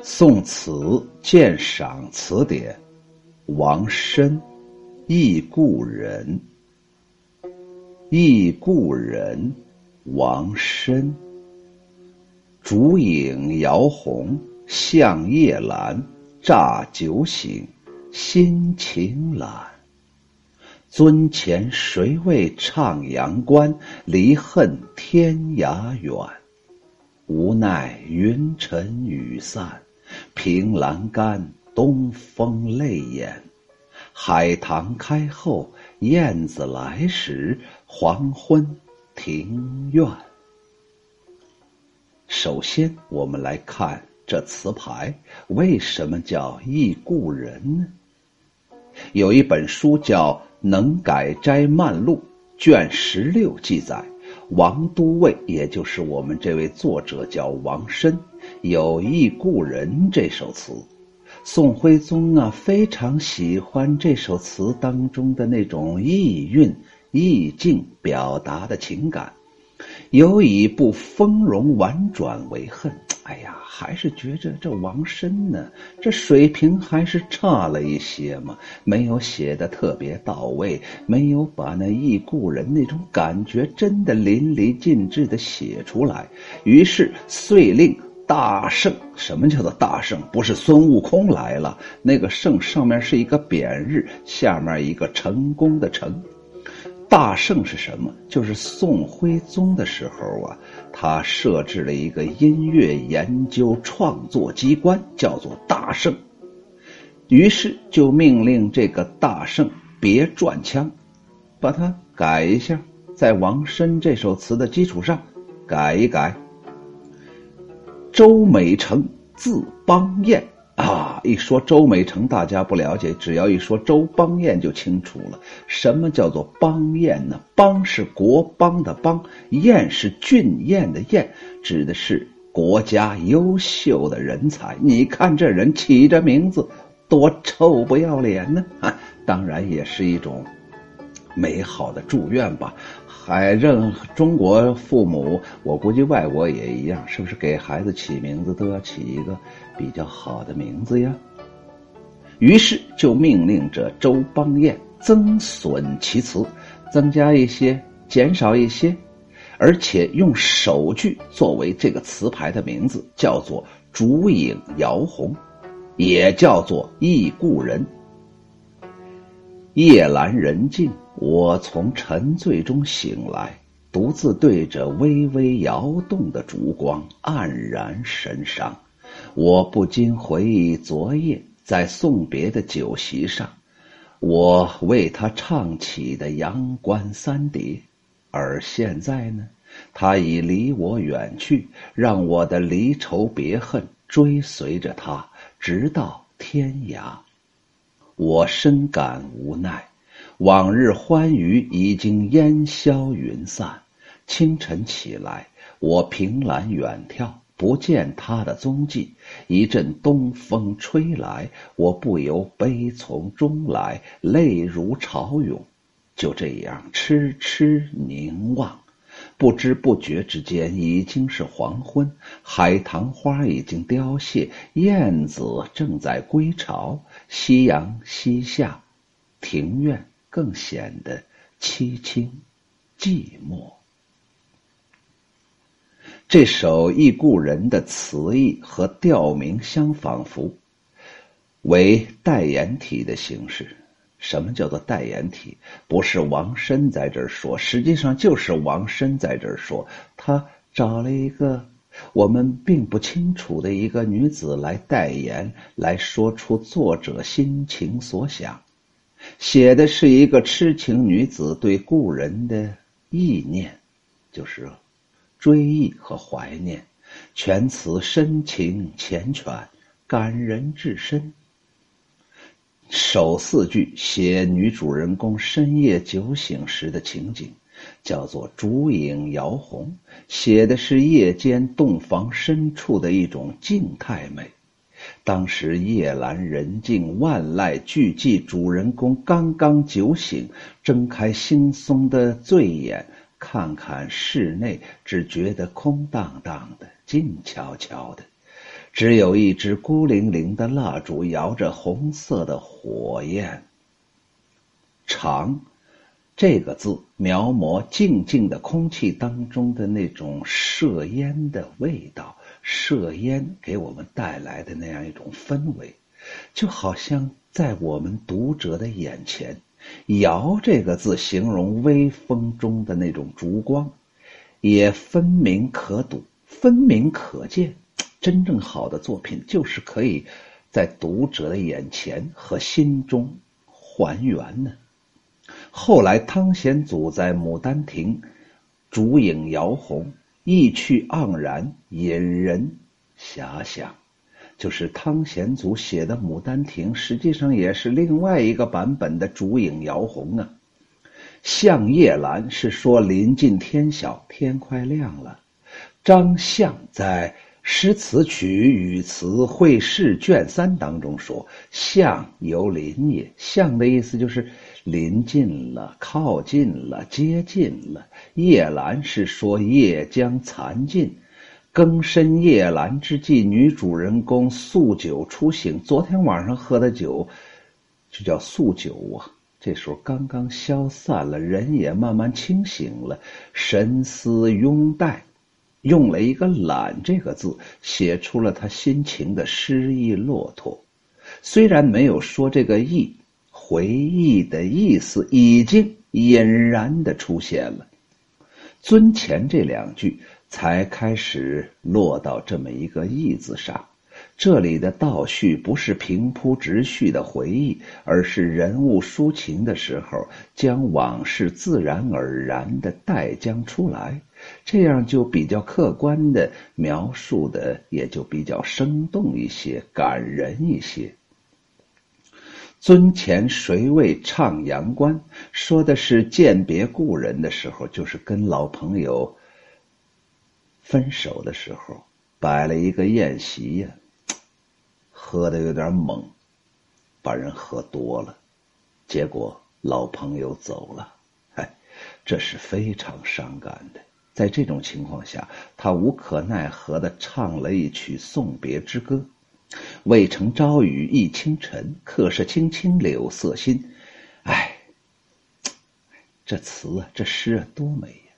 宋词鉴赏词典，王申，忆故人。忆故人，王申。烛影摇红，向夜阑，乍酒醒，心情懒。尊前谁为唱阳关？离恨天涯远。无奈云沉雨散。凭栏杆，东风泪眼。海棠开后，燕子来时。黄昏，庭院。首先，我们来看这词牌为什么叫忆故人呢？有一本书叫《能改斋漫录》，卷十六记载，王都尉，也就是我们这位作者叫王申。有忆故人这首词，宋徽宗啊非常喜欢这首词当中的那种意蕴、意境表达的情感，有以不丰容婉转为恨。哎呀，还是觉着这王申呢，这水平还是差了一些嘛，没有写的特别到位，没有把那忆故人那种感觉真的淋漓尽致的写出来。于是遂令。大圣，什么叫做大圣？不是孙悟空来了，那个圣上面是一个匾日，下面一个成功的成。大圣是什么？就是宋徽宗的时候啊，他设置了一个音乐研究创作机关，叫做大圣。于是就命令这个大圣别转腔，把它改一下，在王申这首词的基础上改一改。周美成字邦彦啊，一说周美成，大家不了解，只要一说周邦彦就清楚了。什么叫做邦彦呢？邦是国邦的邦，彦是俊彦的彦，指的是国家优秀的人才。你看这人起这名字多臭不要脸呢！啊，当然也是一种美好的祝愿吧。还任中国父母，我估计外国也一样，是不是给孩子起名字都要起一个比较好的名字呀？于是就命令着周邦彦增损其词，增加一些，减少一些，而且用首句作为这个词牌的名字，叫做“烛影摇红”，也叫做“忆故人”。夜阑人静，我从沉醉中醒来，独自对着微微摇动的烛光，黯然神伤。我不禁回忆昨夜在送别的酒席上，我为他唱起的《阳关三叠》，而现在呢，他已离我远去，让我的离愁别恨追随着他，直到天涯。我深感无奈，往日欢愉已经烟消云散。清晨起来，我凭栏远眺，不见他的踪迹。一阵东风吹来，我不由悲从中来，泪如潮涌。就这样痴痴凝望。不知不觉之间，已经是黄昏。海棠花已经凋谢，燕子正在归巢。夕阳西下，庭院更显得凄清寂寞。这首忆故人的词意和调名相仿佛，为代言体的形式。什么叫做代言体？不是王申在这儿说，实际上就是王申在这儿说，他找了一个我们并不清楚的一个女子来代言，来说出作者心情所想，写的是一个痴情女子对故人的意念，就是追忆和怀念。全词深情缱绻，感人至深。首四句写女主人公深夜酒醒时的情景，叫做“烛影摇红”，写的是夜间洞房深处的一种静态美。当时夜阑人静，万籁俱寂，主人公刚刚酒醒，睁开惺忪的醉眼，看看室内，只觉得空荡荡的，静悄悄的。只有一支孤零零的蜡烛，摇着红色的火焰。长，这个字描摹静静的空气当中的那种射烟的味道，射烟给我们带来的那样一种氛围，就好像在我们读者的眼前。摇这个字形容微风中的那种烛光，也分明可睹，分明可见。真正好的作品，就是可以在读者的眼前和心中还原呢。后来汤显祖在《牡丹亭》，烛影摇红，意趣盎然，引人遐想。就是汤显祖写的《牡丹亭》，实际上也是另外一个版本的“烛影摇红”啊。向夜阑是说临近天晓，天快亮了。张相在《诗词曲语词会试卷三》当中说：“向由临也。”向的意思就是临近了、靠近了、接近了。夜阑是说夜将残尽。更深夜阑之际，女主人公宿酒初醒。昨天晚上喝的酒，就叫宿酒啊。这时候刚刚消散了，人也慢慢清醒了，神思拥戴，用了一个“懒”这个字，写出了他心情的诗意落拓。虽然没有说这个意，回忆的意思已经隐然的出现了。尊前这两句。才开始落到这么一个“意”字上，这里的倒叙不是平铺直叙的回忆，而是人物抒情的时候将往事自然而然的带将出来，这样就比较客观的描述的也就比较生动一些，感人一些。尊前谁为唱阳关，说的是鉴别故人的时候，就是跟老朋友。分手的时候，摆了一个宴席呀，喝的有点猛，把人喝多了，结果老朋友走了，哎，这是非常伤感的。在这种情况下，他无可奈何的唱了一曲送别之歌：“渭城朝雨浥轻尘，客舍青青柳色新。”哎，这词啊，这诗啊，多美啊！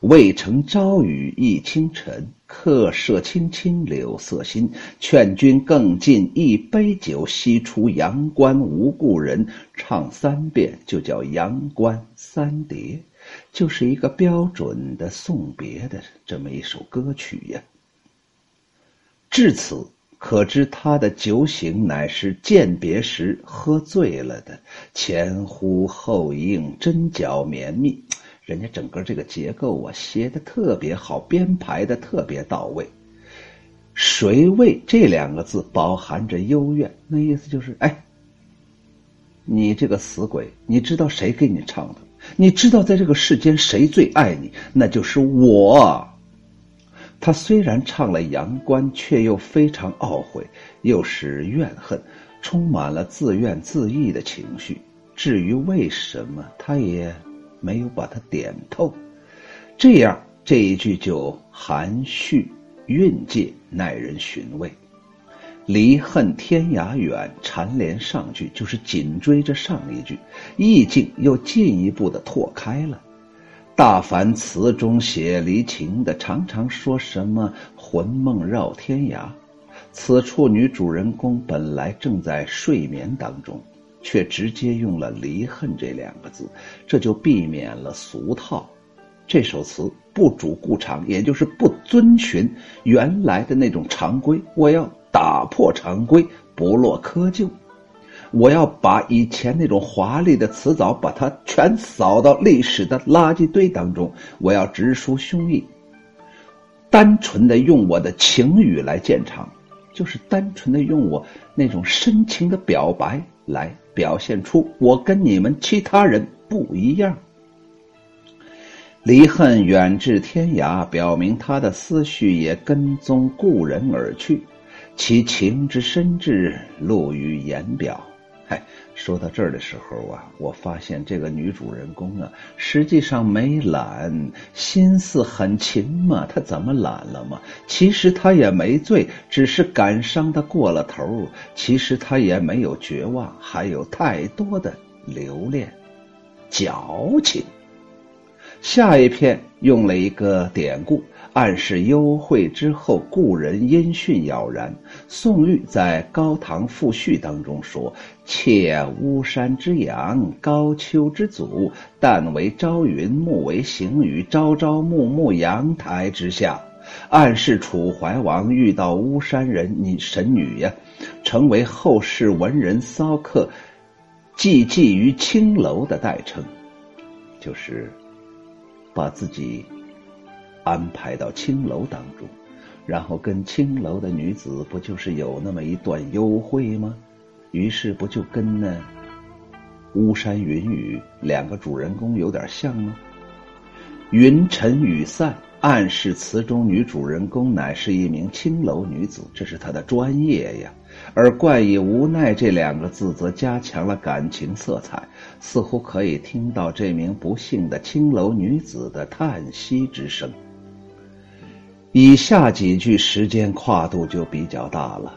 渭城朝雨浥轻尘，客舍青青柳色新。劝君更尽一杯酒，西出阳关无故人。唱三遍就叫《阳关三叠》，就是一个标准的送别的这么一首歌曲呀。至此，可知他的酒醒乃是饯别时喝醉了的，前呼后应，针脚绵密。人家整个这个结构啊，写的特别好，编排的特别到位。谁为这两个字饱含着幽怨，那意思就是，哎，你这个死鬼，你知道谁给你唱的？你知道在这个世间谁最爱你？那就是我。他虽然唱了阳关，却又非常懊悔，又是怨恨，充满了自怨自艾的情绪。至于为什么，他也。没有把它点透，这样这一句就含蓄蕴藉，耐人寻味。离恨天涯远，蝉联上句就是紧追着上一句，意境又进一步的拓开了。大凡词中写离情的，常常说什么魂梦绕天涯，此处女主人公本来正在睡眠当中。却直接用了“离恨”这两个字，这就避免了俗套。这首词不主故常，也就是不遵循原来的那种常规。我要打破常规，不落窠臼。我要把以前那种华丽的词藻，把它全扫到历史的垃圾堆当中。我要直抒胸臆，单纯的用我的情语来见长，就是单纯的用我那种深情的表白来。表现出我跟你们其他人不一样。离恨远至天涯，表明他的思绪也跟踪故人而去，其情之深挚露于言表。嗨，说到这儿的时候啊，我发现这个女主人公啊，实际上没懒，心思很勤嘛。她怎么懒了嘛？其实她也没醉，只是感伤的过了头。其实她也没有绝望，还有太多的留恋、矫情。下一篇用了一个典故。暗示幽会之后，故人音讯杳然。宋玉在《高唐赋序》当中说：“妾巫山之阳，高丘之祖，旦为朝云，暮为行雨，朝朝暮暮阳台之下。”暗示楚怀王遇到巫山人女神女呀，成为后世文人骚客寄寄于青楼的代称，就是把自己。安排到青楼当中，然后跟青楼的女子不就是有那么一段幽会吗？于是不就跟那巫山云雨两个主人公有点像吗？云沉雨散，暗示词中女主人公乃是一名青楼女子，这是她的专业呀。而冠以无奈这两个字，则加强了感情色彩，似乎可以听到这名不幸的青楼女子的叹息之声。以下几句时间跨度就比较大了，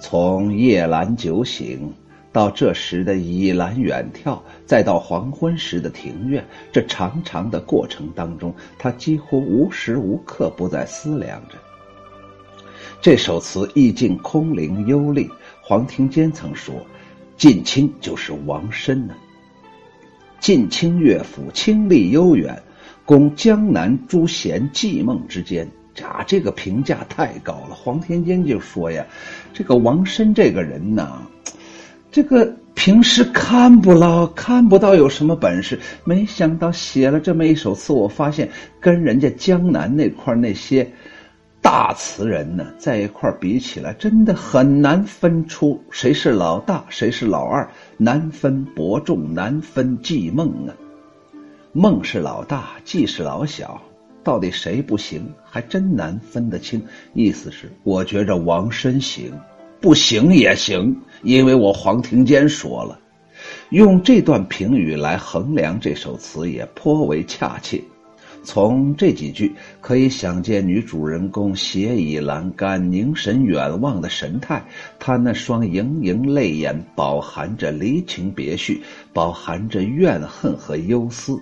从夜阑酒醒到这时的倚栏远眺，再到黄昏时的庭院，这长长的过程当中，他几乎无时无刻不在思量着。这首词意境空灵幽丽。黄庭坚曾说：“近清就是王申呢。近清乐府清丽悠远，供江南诸贤寄梦之间。”啊，这个评价太高了。黄庭坚就说呀：“这个王申这个人呢，这个平时看不到看不到有什么本事，没想到写了这么一首词，我发现跟人家江南那块那些大词人呢在一块比起来，真的很难分出谁是老大，谁是老二，难分伯仲，难分季梦啊。梦是老大，季是老小。”到底谁不行，还真难分得清。意思是，我觉着王申行，不行也行，因为我黄庭坚说了。用这段评语来衡量这首词，也颇为恰切。从这几句可以想见，女主人公斜倚栏杆、凝神远望的神态，她那双盈盈泪眼，饱含着离情别绪，饱含着怨恨和忧思。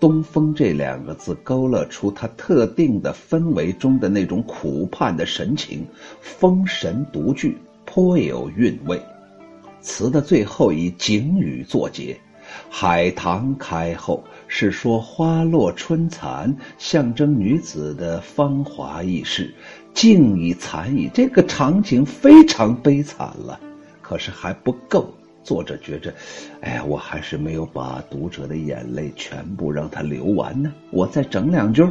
东风这两个字勾勒出他特定的氛围中的那种苦盼的神情，风神独具，颇有韵味。词的最后以景语作结，海棠开后是说花落春残，象征女子的芳华易逝，静已残矣。这个场景非常悲惨了，可是还不够。作者觉着，哎呀，我还是没有把读者的眼泪全部让他流完呢。我再整两句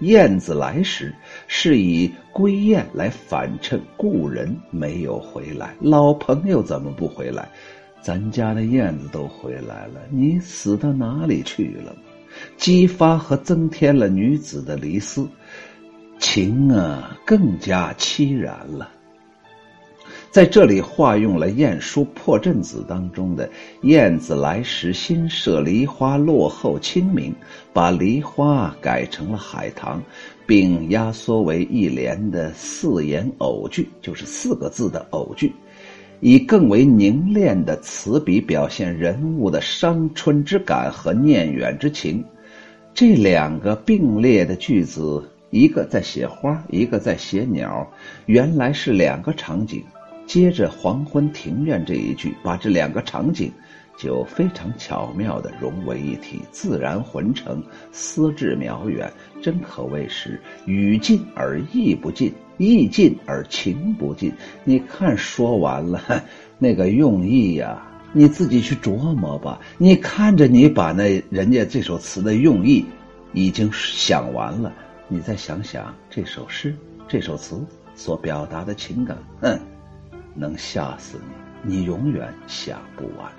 燕子来时，是以归雁来反衬故人没有回来，老朋友怎么不回来？咱家的燕子都回来了，你死到哪里去了？激发和增添了女子的离思，情啊更加凄然了。在这里化用了《晏殊破阵子》当中的“燕子来时新设梨花落后清明”，把梨花改成了海棠，并压缩为一联的四言偶句，就是四个字的偶句，以更为凝练的词笔表现人物的伤春之感和念远之情。这两个并列的句子，一个在写花，一个在写鸟，原来是两个场景。接着“黄昏庭院”这一句，把这两个场景就非常巧妙地融为一体，自然浑成，思致渺远，真可谓是语尽而意不尽，意尽而情不尽。你看，说完了那个用意呀，你自己去琢磨吧。你看着你把那人家这首词的用意已经想完了，你再想想这首诗、这首词所表达的情感，嗯。能吓死你，你永远想不完。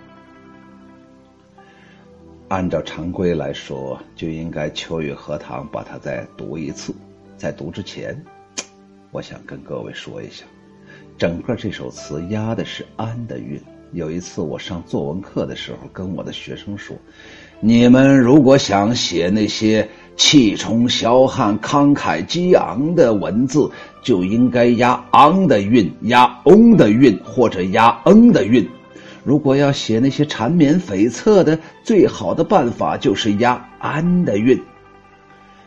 按照常规来说，就应该秋雨荷塘把它再读一次。在读之前，我想跟各位说一下，整个这首词押的是安的韵，有一次我上作文课的时候，跟我的学生说：“你们如果想写那些气冲霄汉、慷慨激昂的文字，就应该押昂的韵，押翁的韵，或者押嗯的韵。如果要写那些缠绵悱恻的，最好的办法就是押安的韵。”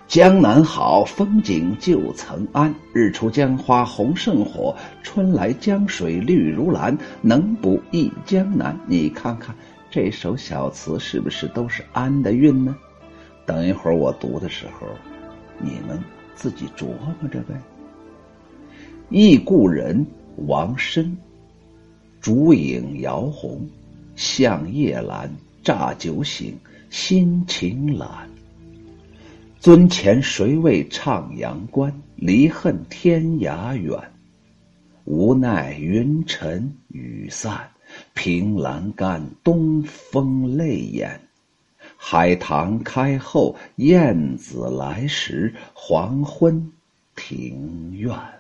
江南好，风景旧曾谙。日出江花红胜火，春来江水绿如蓝。能不忆江南？你看看这首小词是不是都是安的韵呢？等一会儿我读的时候，你们自己琢磨着呗。忆故人，王申。烛影摇红，向夜阑，乍酒醒，心情懒。尊前谁为唱阳关？离恨天涯远。无奈云沉雨散，凭栏杆东风泪眼。海棠开后燕子来时，黄昏庭院。